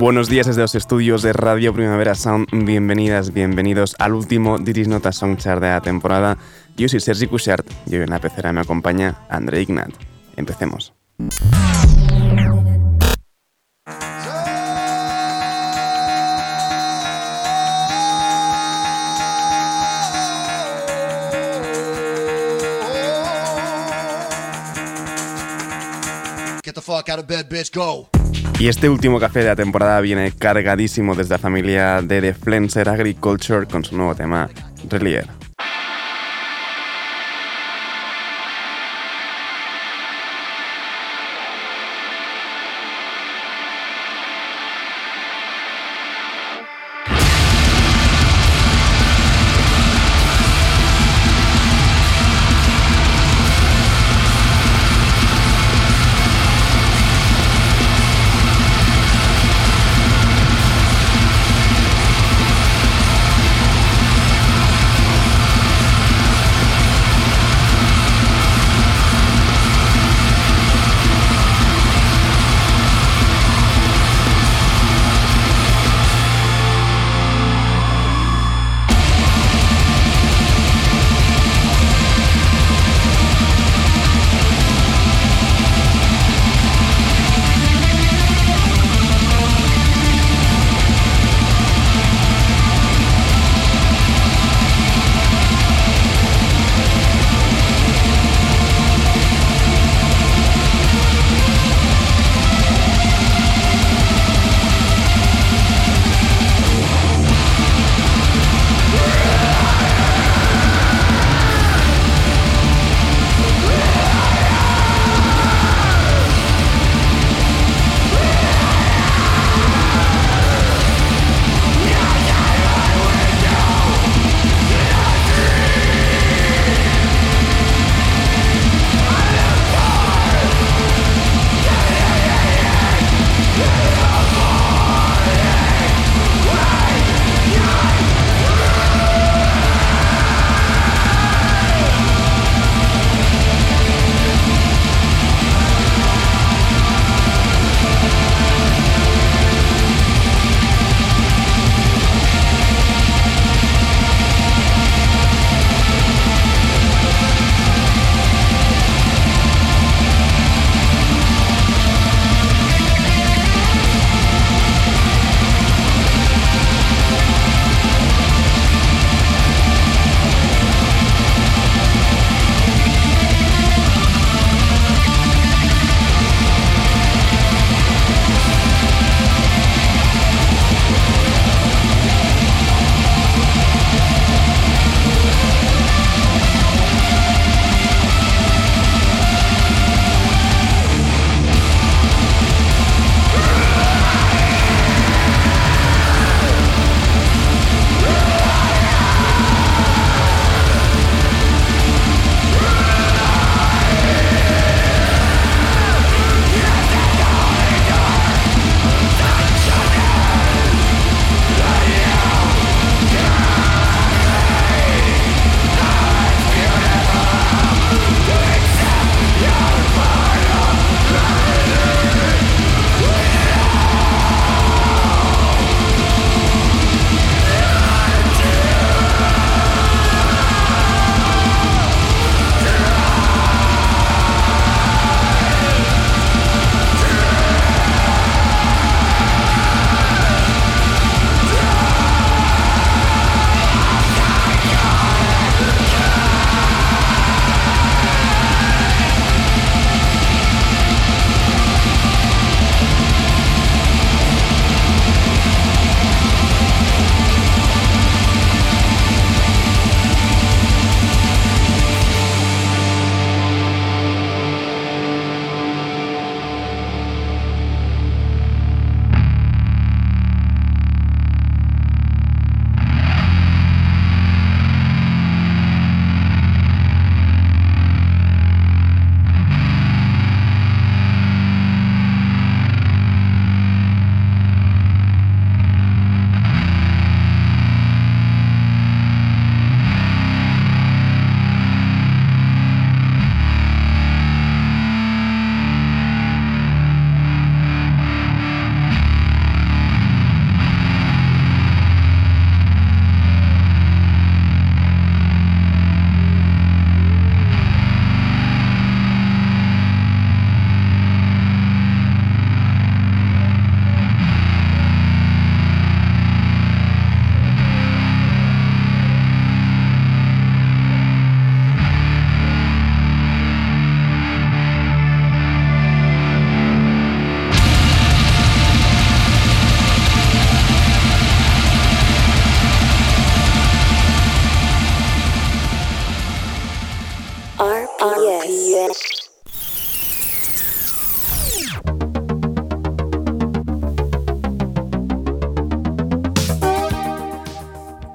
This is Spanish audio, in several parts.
Buenos días desde los estudios de Radio Primavera Sound. Bienvenidas, bienvenidos al último Diris Nota Songchart de la temporada. Yo soy Sergi Cushart y hoy en la pecera me acompaña André Ignat. Empecemos. Y este último café de la temporada viene cargadísimo desde la familia de The Flenser Agriculture con su nuevo tema, Relier.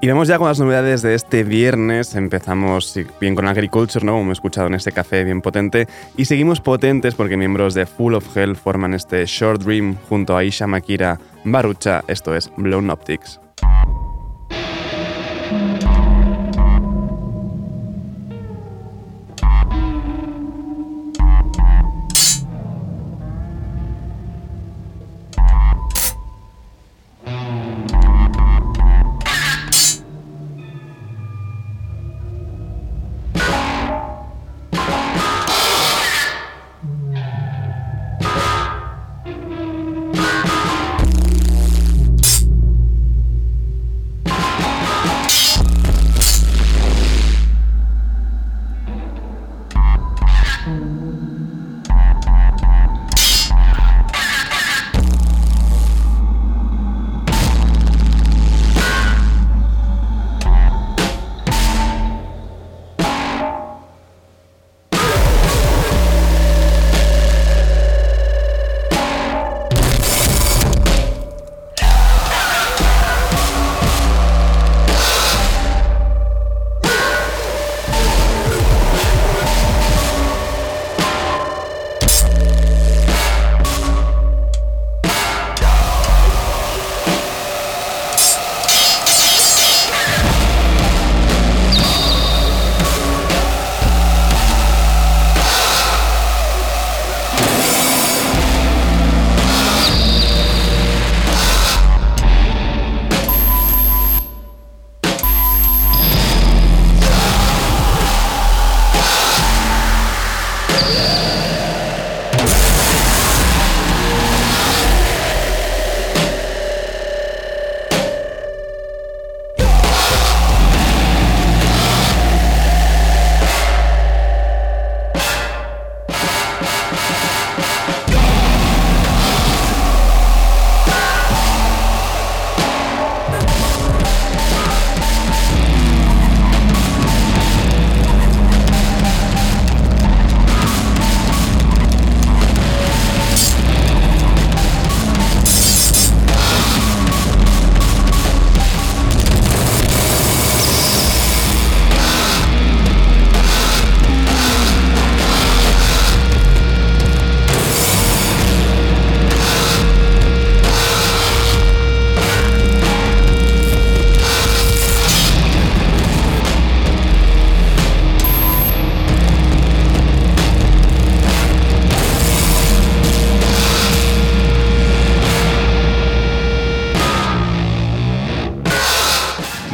Y vamos ya con las novedades de este viernes. Empezamos bien con Agriculture, ¿no? Como hemos escuchado en este café bien potente. Y seguimos potentes porque miembros de Full of Hell forman este Short Dream junto a Isha Makira Barucha. Esto es Blown Optics.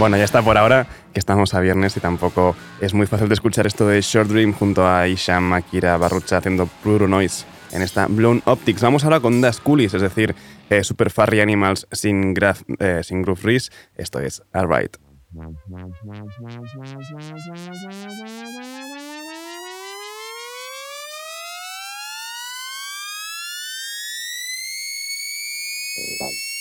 Bueno, ya está por ahora, que estamos a viernes y tampoco es muy fácil de escuchar esto de Short Dream junto a Isham, Akira, Barrucha haciendo Pluro Noise en esta Blown Optics. Vamos ahora con Das Coolies, es decir, eh, Super Furry Animals sin, eh, Groove Reese. Esto es Alright. Bye.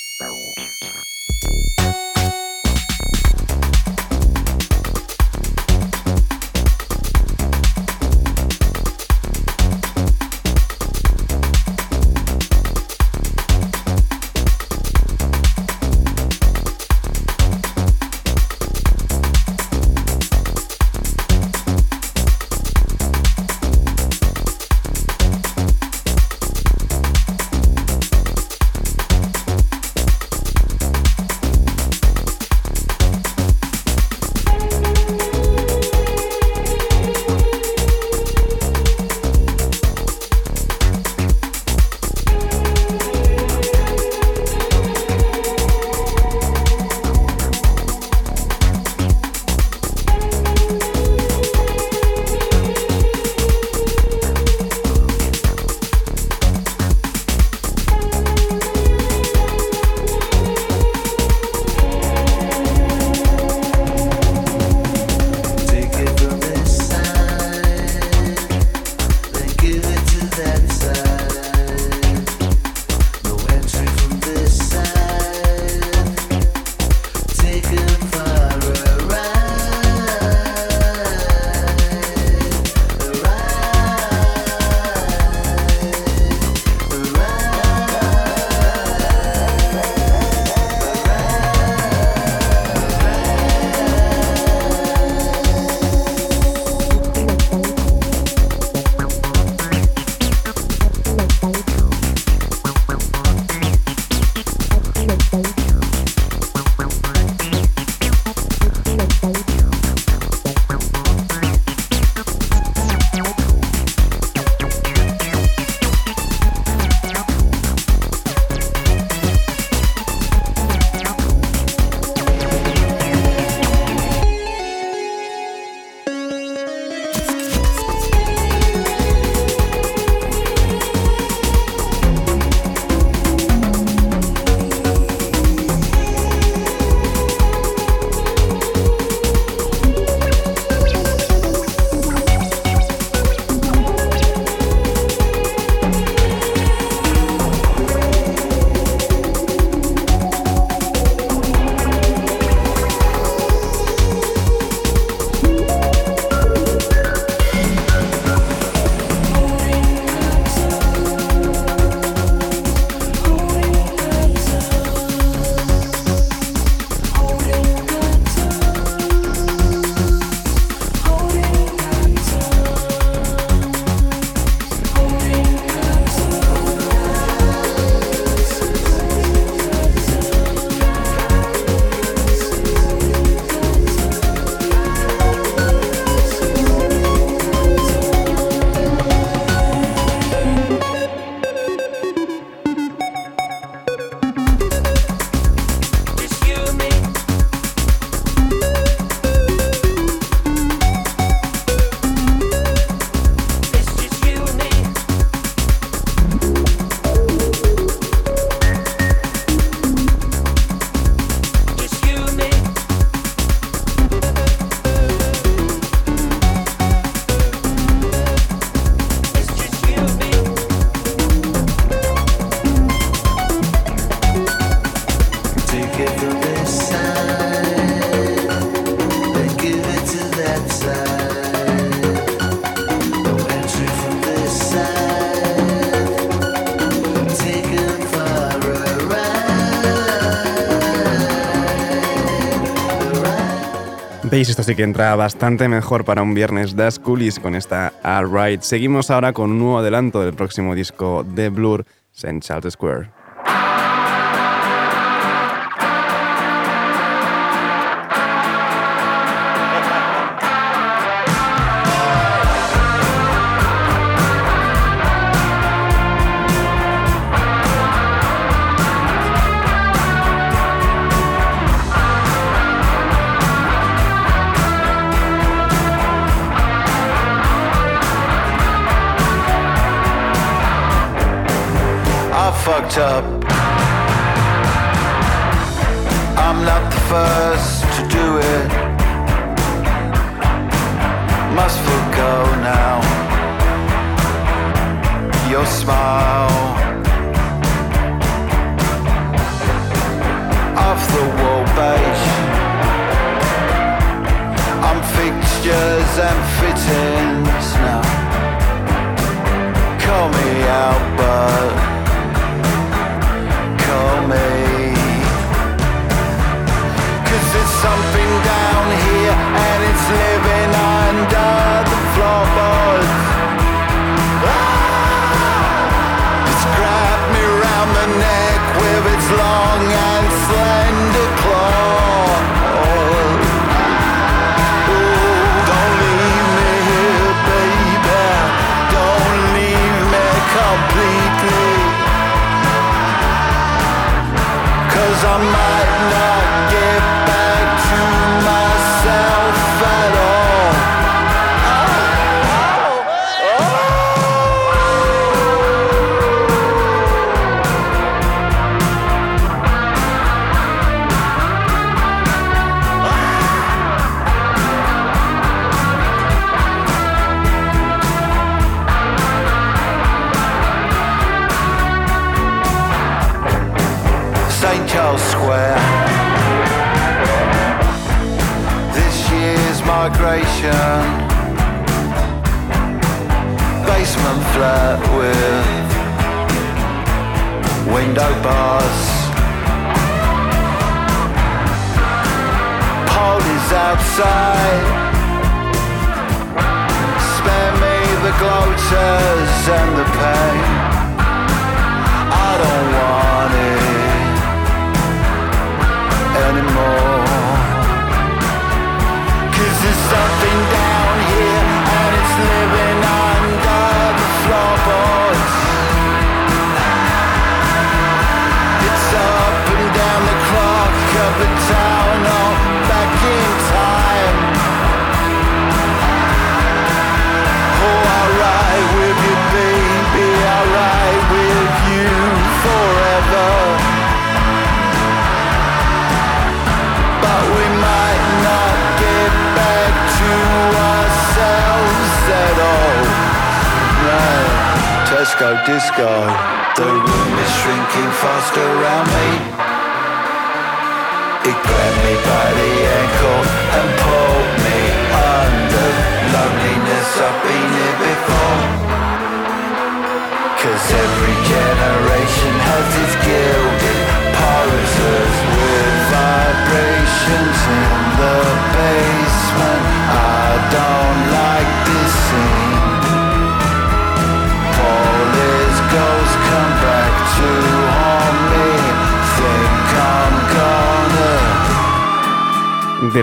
Days. Esto sí que entra bastante mejor para un viernes Das Coolies con esta Alright. Seguimos ahora con un nuevo adelanto del próximo disco de Blur, St. Charles Square.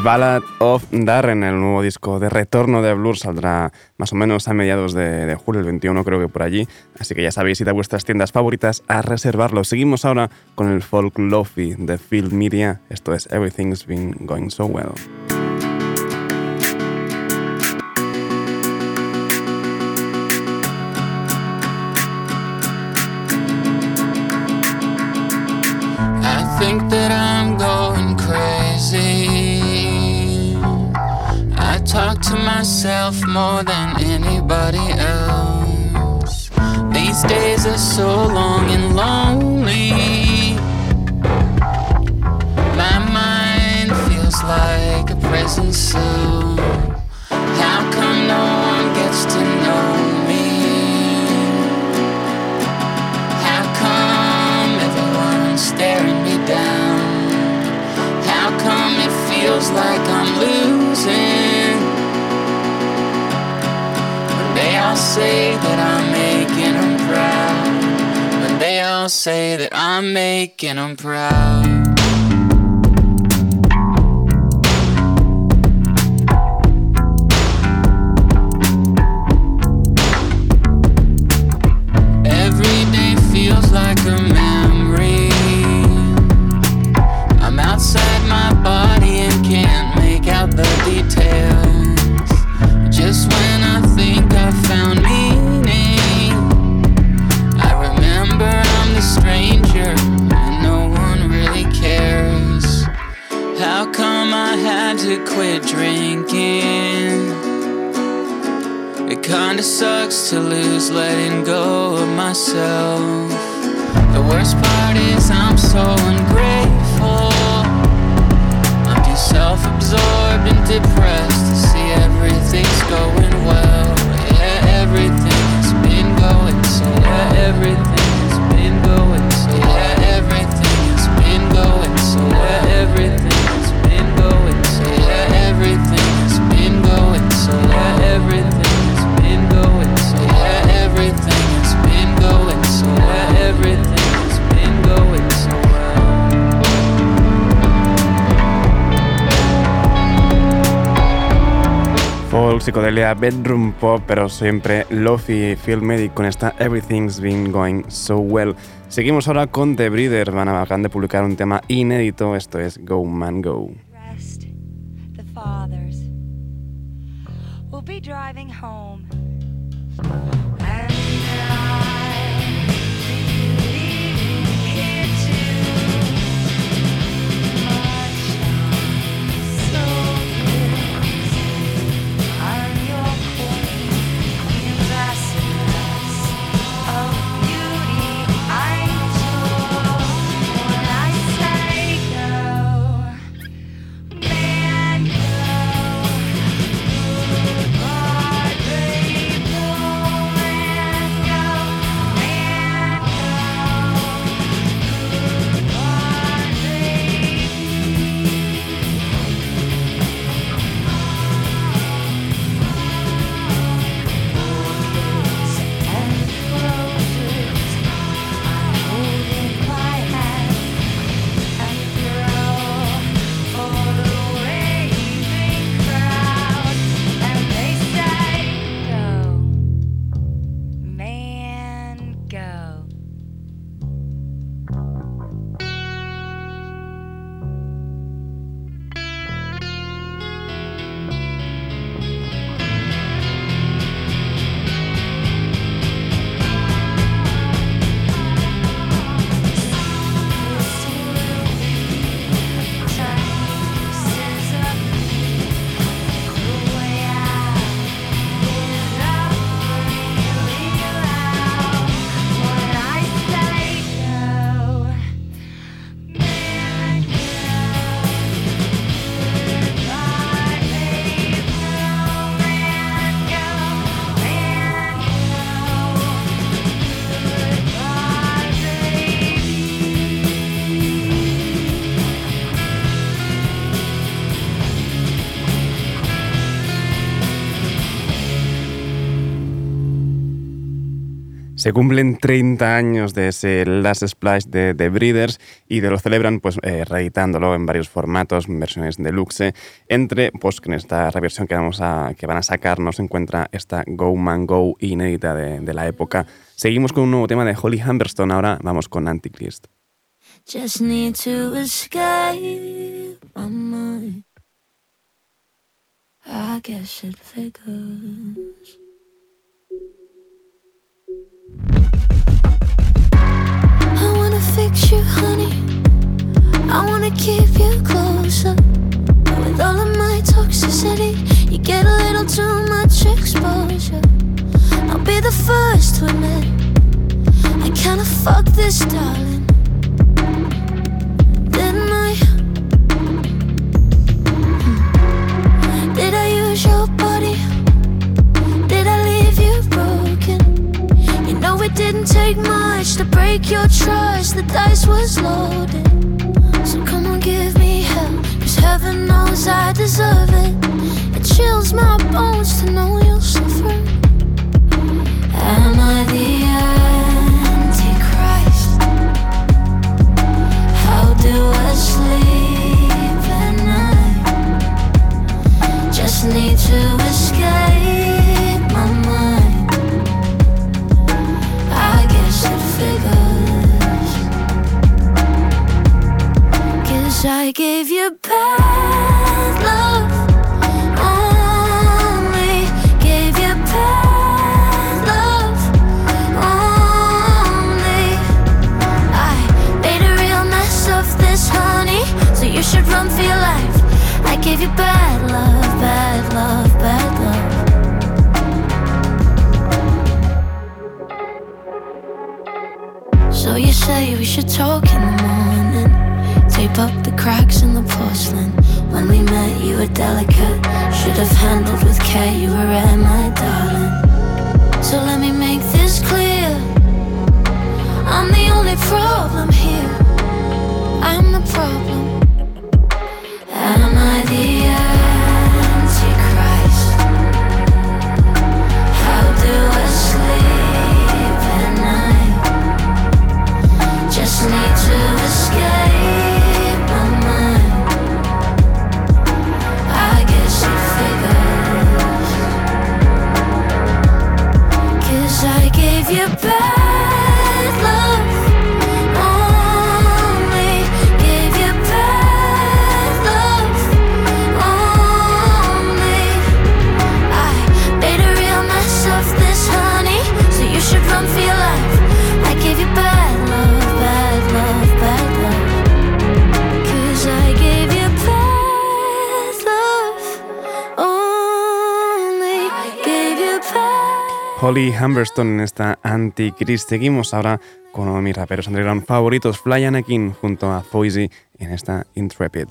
Ballad of Darren, el nuevo disco de retorno de Blur, saldrá más o menos a mediados de, julio, el 21 creo que por allí. Así que ya sabéis, id a vuestras tiendas favoritas a reservarlo. Seguimos ahora con el folk lofi de Field Media. Esto es Everything's Been Going So Well. more than anybody else. These days are so long and lonely. My mind feels like a prison cell. Say that I'm making them proud. When they all say that I'm making them proud. Psicodelia bedroom pop, pero siempre lofi medic con esta Everything's Been Going So Well. Seguimos ahora con The Breeder, van a acaban de publicar un tema inédito, esto es Go Man Go. Se cumplen 30 años de ese Last Splash de The Breeders y de lo celebran pues eh, reeditándolo en varios formatos, versiones deluxe. Entre, pues en esta reversión que, vamos a, que van a sacar nos encuentra esta Go Man Go inédita de, de la época. Seguimos con un nuevo tema de Holly Humberstone, ahora vamos con Antichrist. Just need to escape I guess it figures. I wanna fix you, honey. I wanna keep you closer. With all of my toxicity, you get a little too much exposure. I'll be the first to admit I kinda fucked this, darling. Didn't I? Hmm. Did I use your body? it didn't take much to break your trust. The dice was loaded. So come on, give me help. Cause heaven knows I deserve it. It chills my bones to know you'll suffer. Am I the Antichrist? How do I sleep at night? Just need to escape. Of this, honey. So you should run for your life. I gave you bad love, bad love, bad love. So you say we should talk in the up the cracks in the porcelain. When we met, you were delicate. Should have handled with care. You were rare, my darling. So let me make this clear. I'm the only problem here. I'm the problem. Am I the Antichrist? How do I sleep at night? Just need to escape you bad Holly Humberstone en esta Antichrist. Seguimos ahora con uno de mis raperos underground favoritos, Fly Anakin, junto a Foisy en esta Intrepid.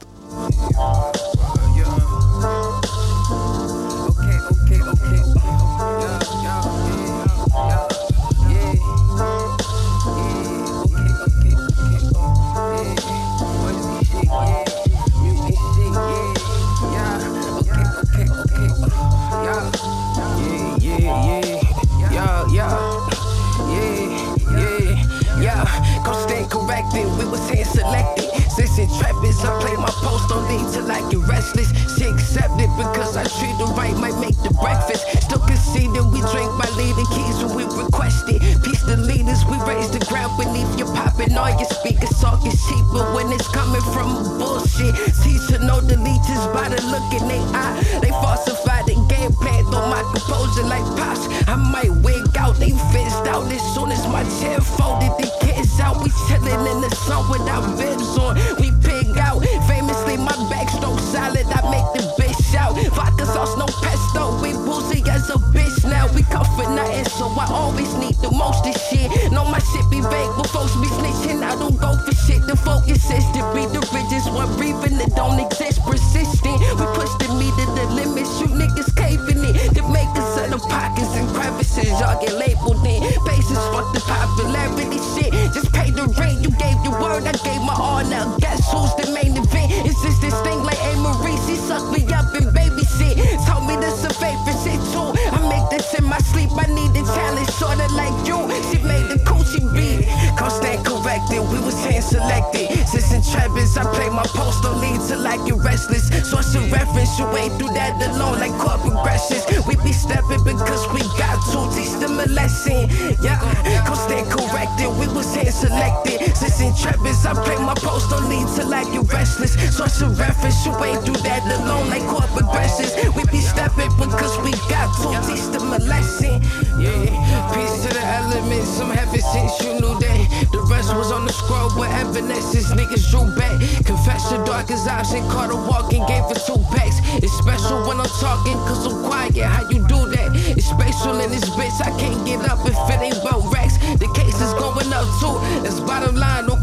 On lead till I get restless. Source of reference, you ain't do that alone like core progressions. We be stepping because we got to teach them a lesson. Yeah, peace to the elements. I'm heavy since you knew that. The rest was on the scroll, evidence is niggas drew back. Confession, dark as option, caught a walking, gave for two packs. It's special when I'm talking, cause I'm quiet. How you do that? It's spatial in this bitch, I can't get up if it ain't about racks. The case is going up too. That's bottom line, don't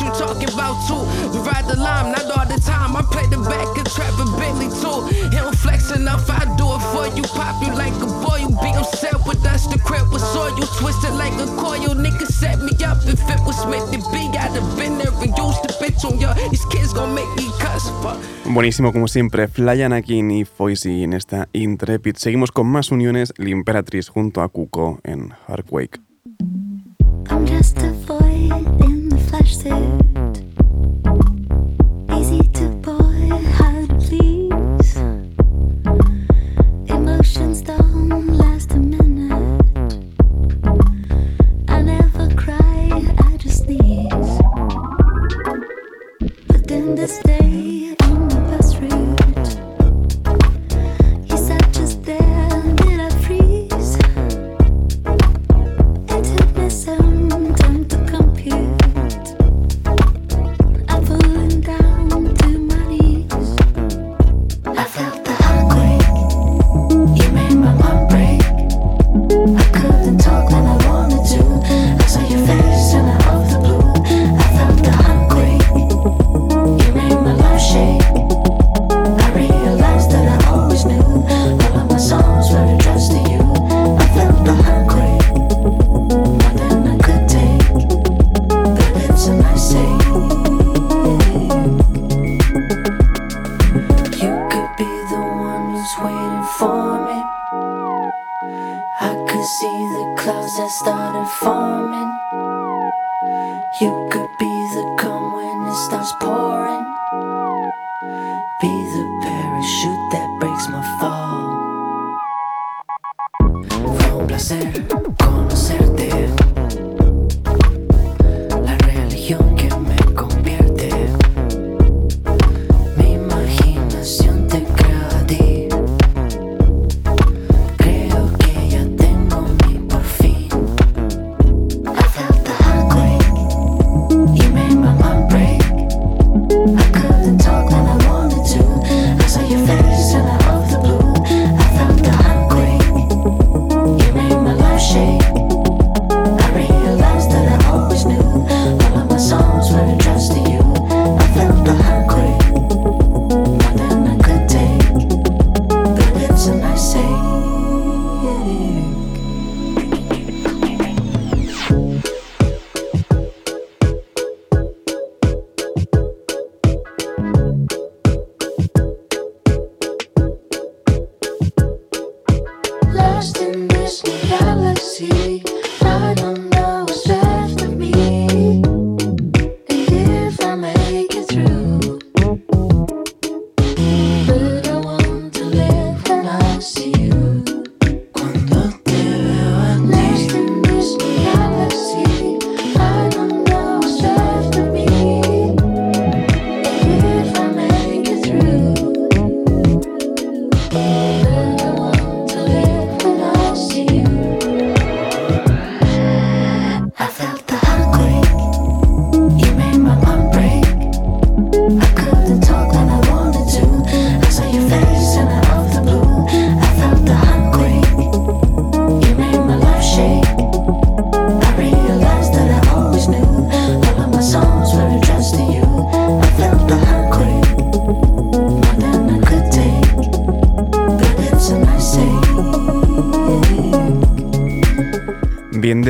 you talking about two. We ride the line, not all the time. I play the back of Trevor Bentley too. He don't flex enough, I do it for you. Pop you like a boy, you be upset with us. The crib was soil, you twisted like a coil. Nigga set me up if it was meant to be. I'd have been there and used the bitch on ya. These kids gon' make me cuss. Fuck. Buenísimo como siempre, Fly Anakin y Foisy en esta Intrepid. Seguimos con más uniones, La Imperatriz junto a Kuko en Heartquake. I'm just a void in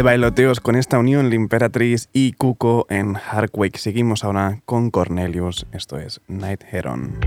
bailoteos con esta unión la Imperatriz y Cuco en Harquake. Seguimos ahora con Cornelius, esto es Night Heron.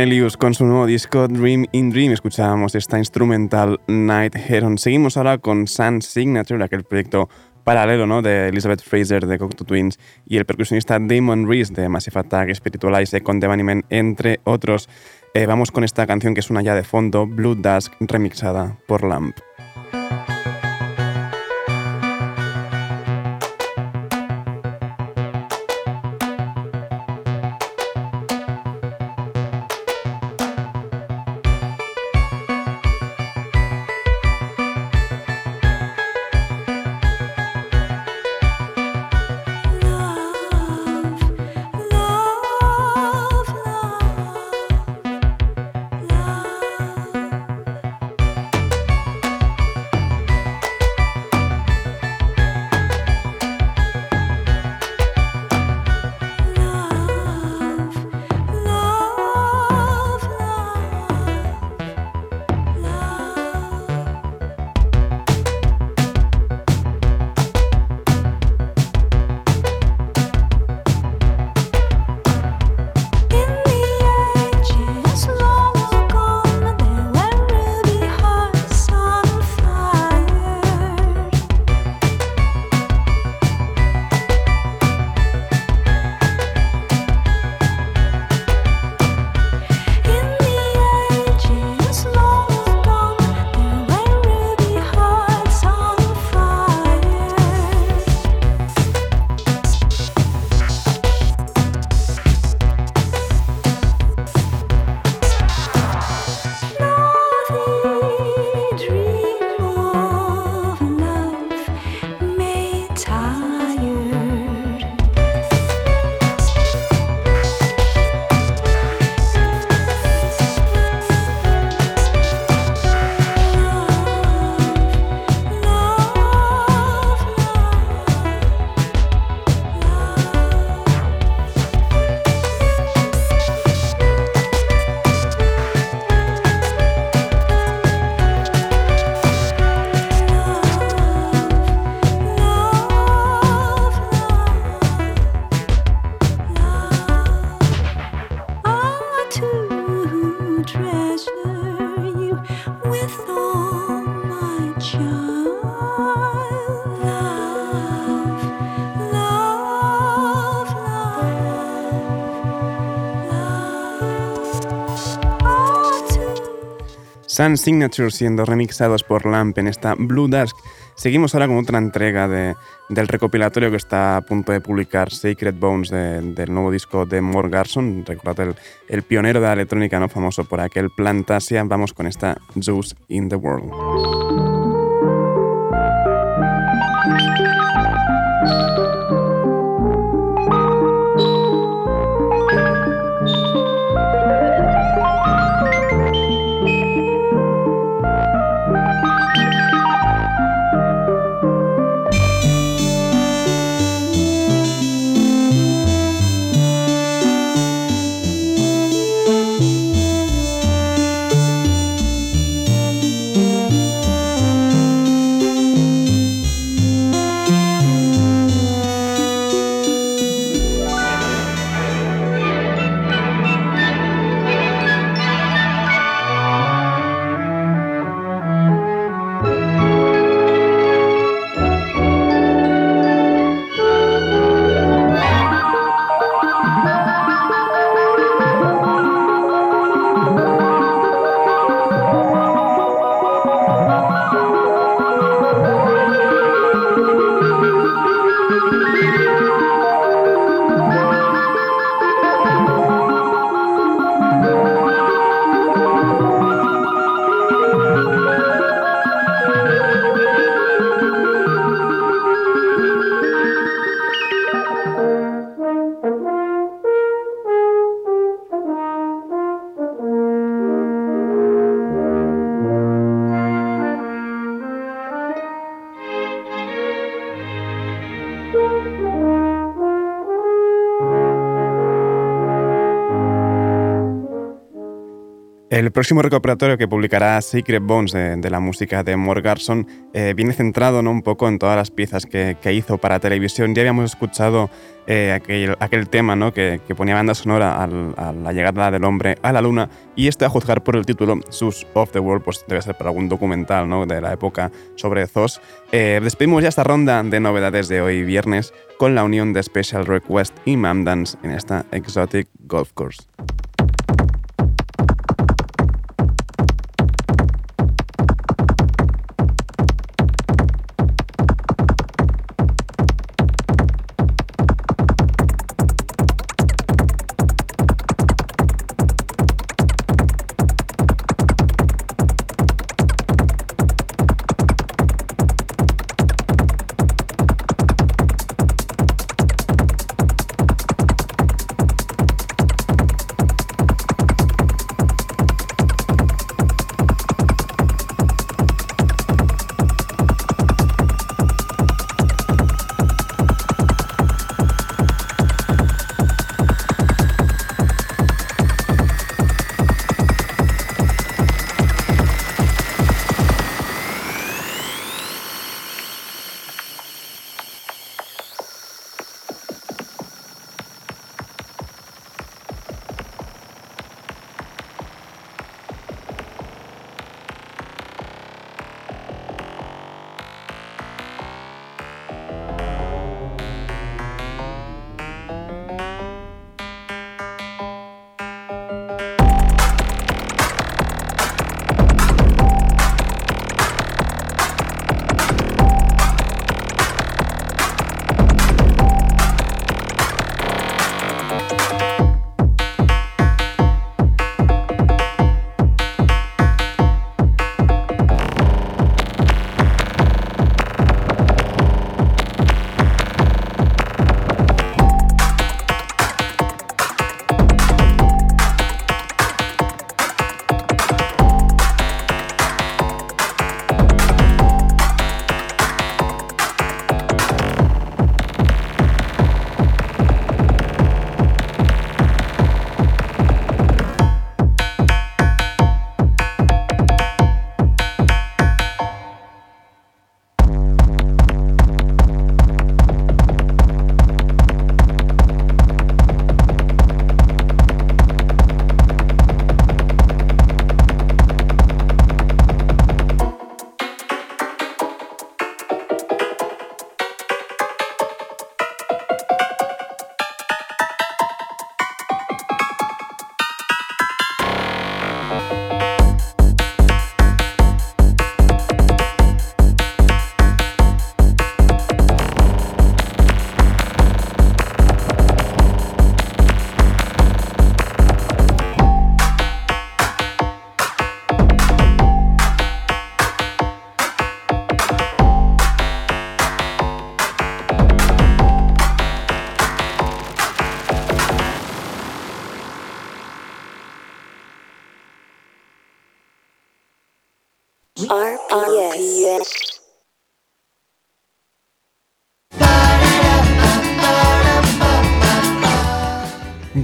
Cornelius con su nuevo disco Dream in Dream. Escuchábamos esta instrumental Night Heron. Seguimos ahora con Sun Signature, aquel proyecto paralelo ¿no? de Elizabeth Fraser de Cocteau Twins y el percusionista Damon Reese de Massive Attack, Spiritualize, con Devanimen, entre otros. Eh, vamos con esta canción que suena ya de fondo, Blue Dusk, remixada por Lamp. Sun Signature siendo remixados por Lamp en esta Blue Dusk. Seguimos ahora con otra entrega de, del recopilatorio que está a punto de publicar Sacred Bones del nuevo disco de Mor Garson. Recordad el, el, pionero de la electrónica, no famoso por aquel Plantasia. Vamos con esta Juice in the World. El próximo recuperatorio que publicará Secret Bones de, la música de Mort Garson eh, viene centrado ¿no? un poco en todas las piezas que, hizo para televisión. Ya habíamos escuchado eh, aquel, aquel, tema ¿no? que, ponía banda sonora a la llegada del hombre a la luna y este a juzgar por el título Sus of the World, pues debe ser para algún documental ¿no? de la época sobre ZOS. Eh, despedimos ya esta ronda de novedades de hoy viernes con la unión de Special Request y Mam Dance en esta Exotic Golf Course.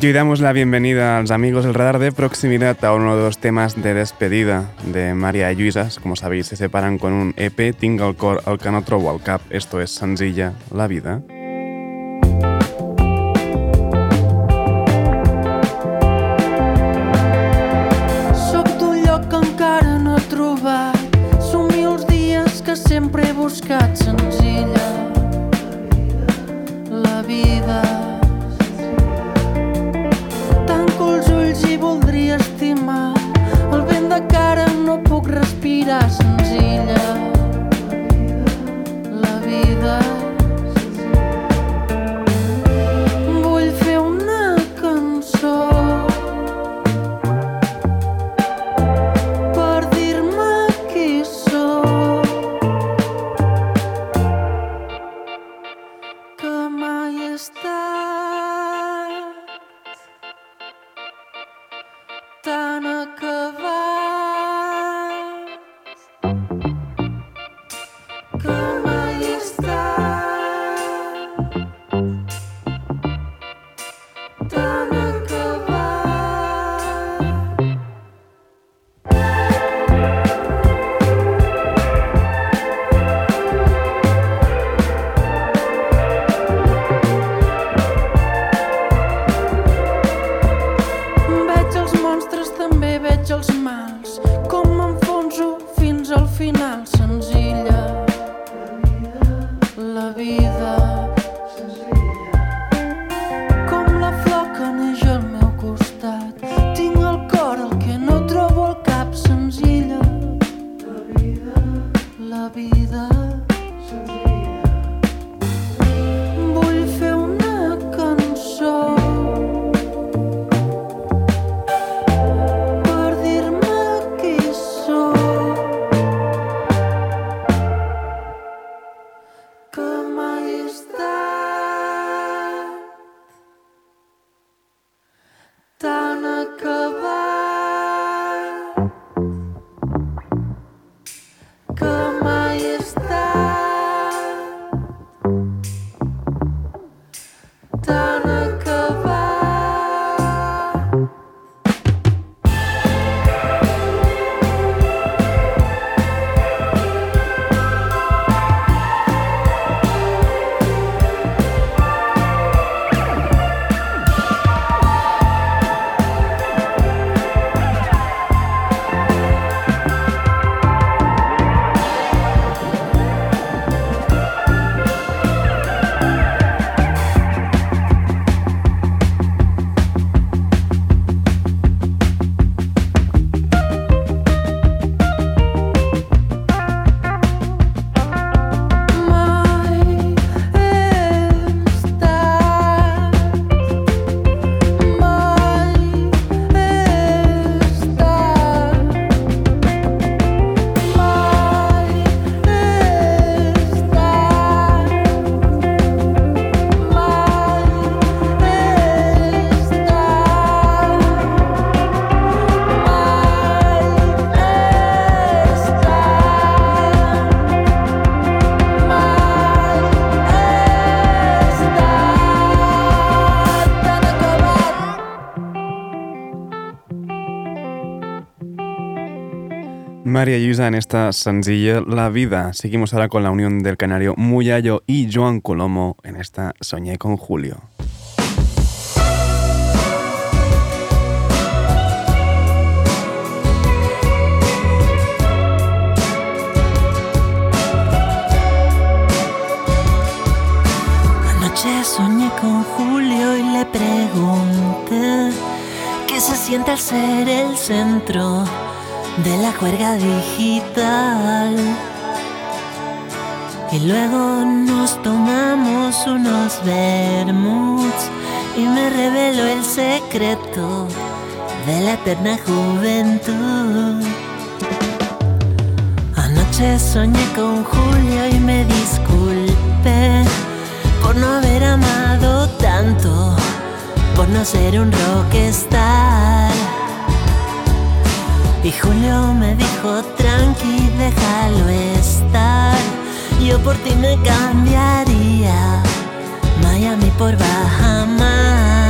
Y damos la bienvenida a los amigos del radar de proximidad a uno de los temas de despedida de María Lluisas. Como sabéis, se separan con un EP Tinc el cor al que no trobo al cap. Esto es Senzilla, la vida. Soc d'un lloc encara no he trobat. Som mils dies que sempre he buscat senzilla. vidas María Yusa en esta sencilla La Vida. Seguimos ahora con la unión del canario Muyayo y Joan Colomo en esta Soñé con Julio. Anoche soñé con Julio y le pregunté qué se siente al ser el centro de la juerga digital. Y luego nos tomamos unos vermuts y me reveló el secreto de la eterna juventud. Anoche soñé con Julio y me disculpé por no haber amado tanto, por no ser un rockstar. Y Julio me dijo, tranqui, déjalo estar. Yo por ti me cambiaría Miami por Bahamar.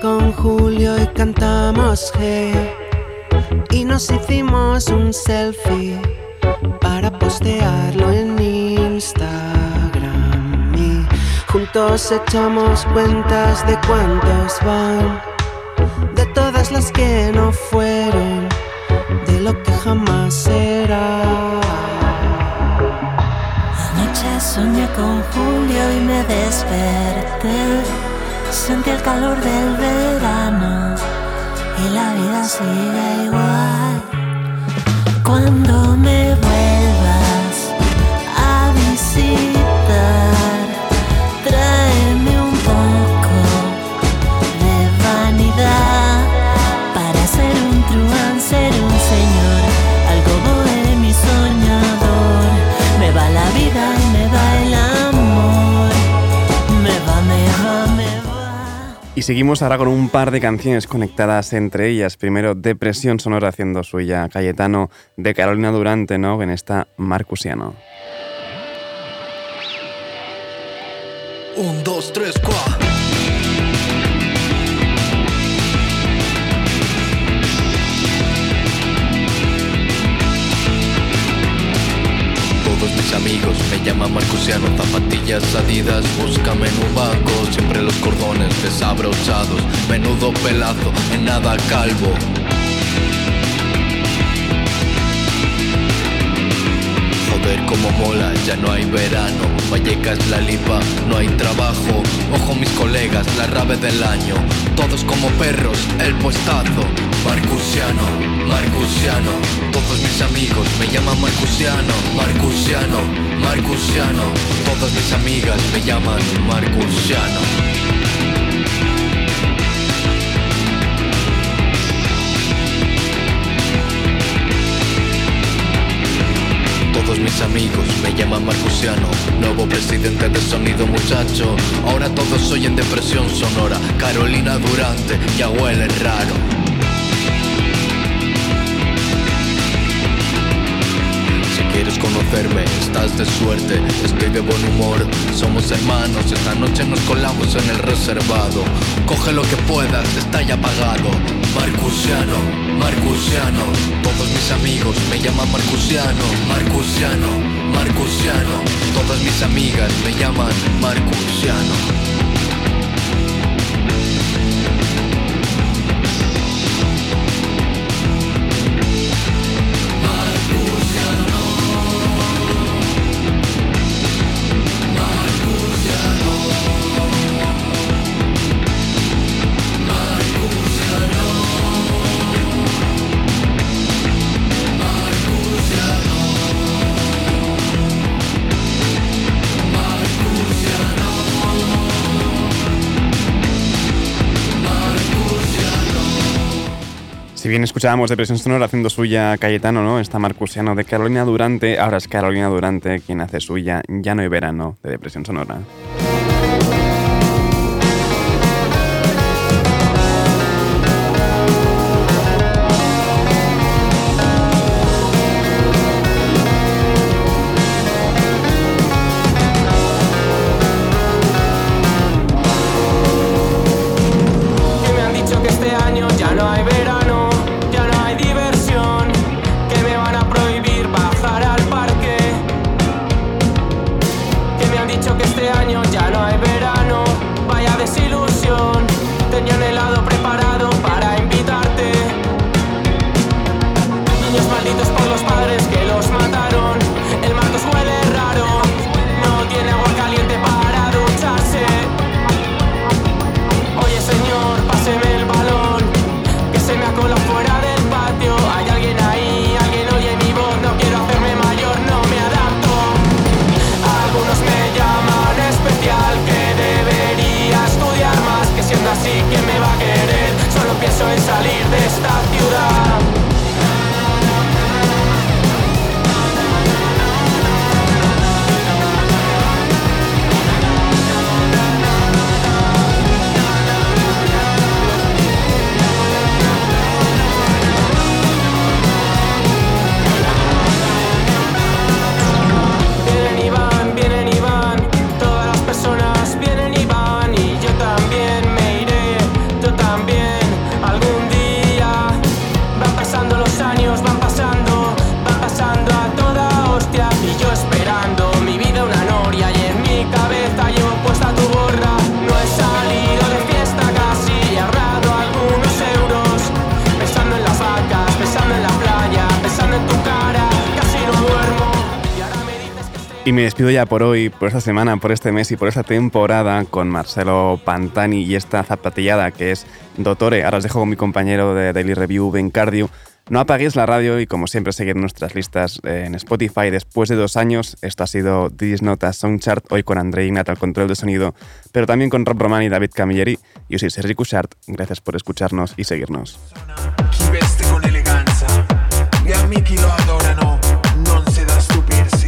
Con Julio y cantamos G y nos hicimos un selfie para postearlo en Instagram y juntos echamos cuentas de cuántos van, de todas las que no fueron, de lo que jamás será. Anoche soñé con Julio y me desperté. Sentí el calor del verano y la vida sigue igual. Cuando me vuelvas Y seguimos ahora con un par de canciones conectadas entre ellas. Primero, Depresión Sonora haciendo suya Cayetano de Carolina Durante, ¿no? En esta Marcusiano. Un, dos, tres, cuatro. Todos mis amigos me llaman Marcusiano, zapatillas adidas, búscame en un banco, siempre los cordones desabrochados, menudo pelazo, en nada calvo. Joder como mola, ya no hay verano, Vallecas la lipa, no hay trabajo, ojo mis colegas, la rave del año, todos como perros, el puestazo, Marcusiano, Marcusiano, todos mis amigos me llaman Marcusiano, Marcusiano, Marcusiano, todas mis amigas me llaman Marcusiano. Todos mis amigos me llaman Marcusiano, nuevo presidente de Sonido Muchacho. Ahora todos soy en depresión sonora, Carolina Durante, ya huele raro. Quieres conocerme, estás de suerte, estoy de buen humor, somos hermanos, esta noche nos colamos en el reservado. Coge lo que puedas, está ya pagado. Marcusiano, Marcusiano, todos mis amigos me llaman Marcusiano, Marcusiano, Marcusiano, todas mis amigas me llaman Marcusiano. Si bien escuchábamos Depresión Sonora haciendo suya Cayetano, ¿no? Está Marcusiano de Carolina Durante, ahora es Carolina Durante quien hace suya Ya no hay verano de Depresión Sonora. Despido ya por hoy, por esta semana, por este mes y por esta temporada con Marcelo Pantani y esta zapatillada que es Dottore. Ahora os dejo con mi compañero de Daily Review, Ben Cardio. No apaguéis la radio y como siempre seguid nuestras listas eh, en Spotify. Después de dos años, esto ha sido This Nota Soundchart, hoy con André Ignat al control de sonido, pero también con Rob Román y David Camilleri. Yo soy Sergi Cushart, gracias por escucharnos y seguirnos. Si da.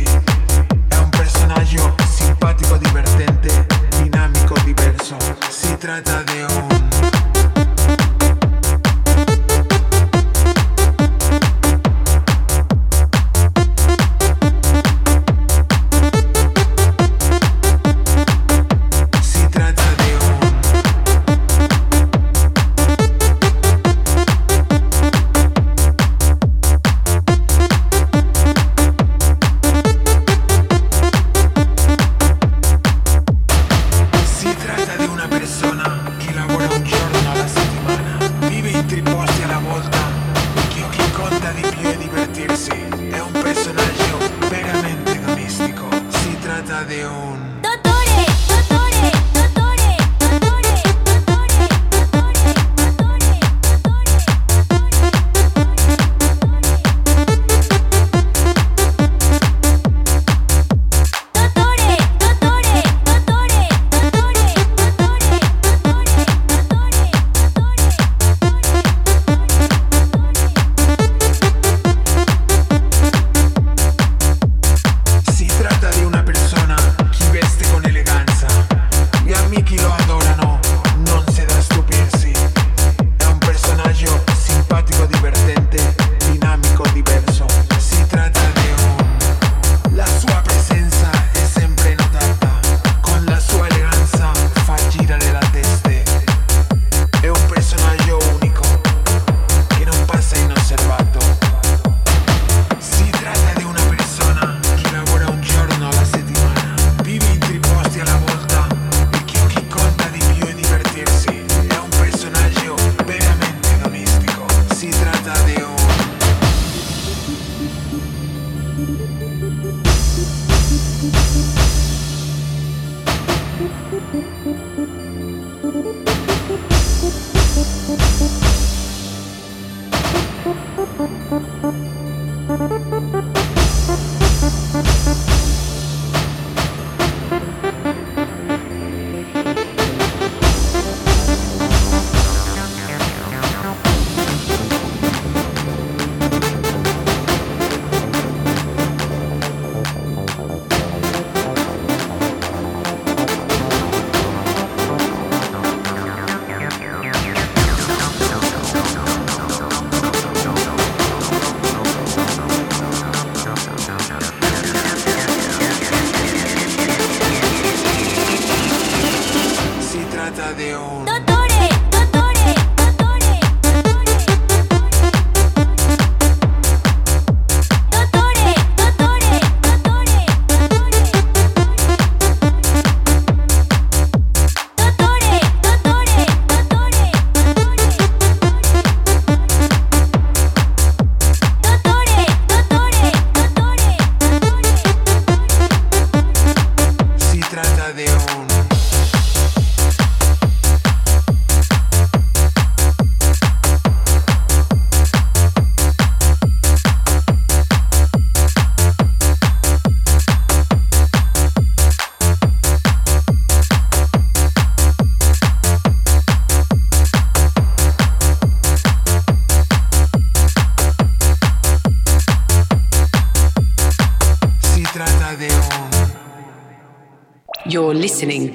Simpatico, divertente, dinamico, diverso. Si tratta di un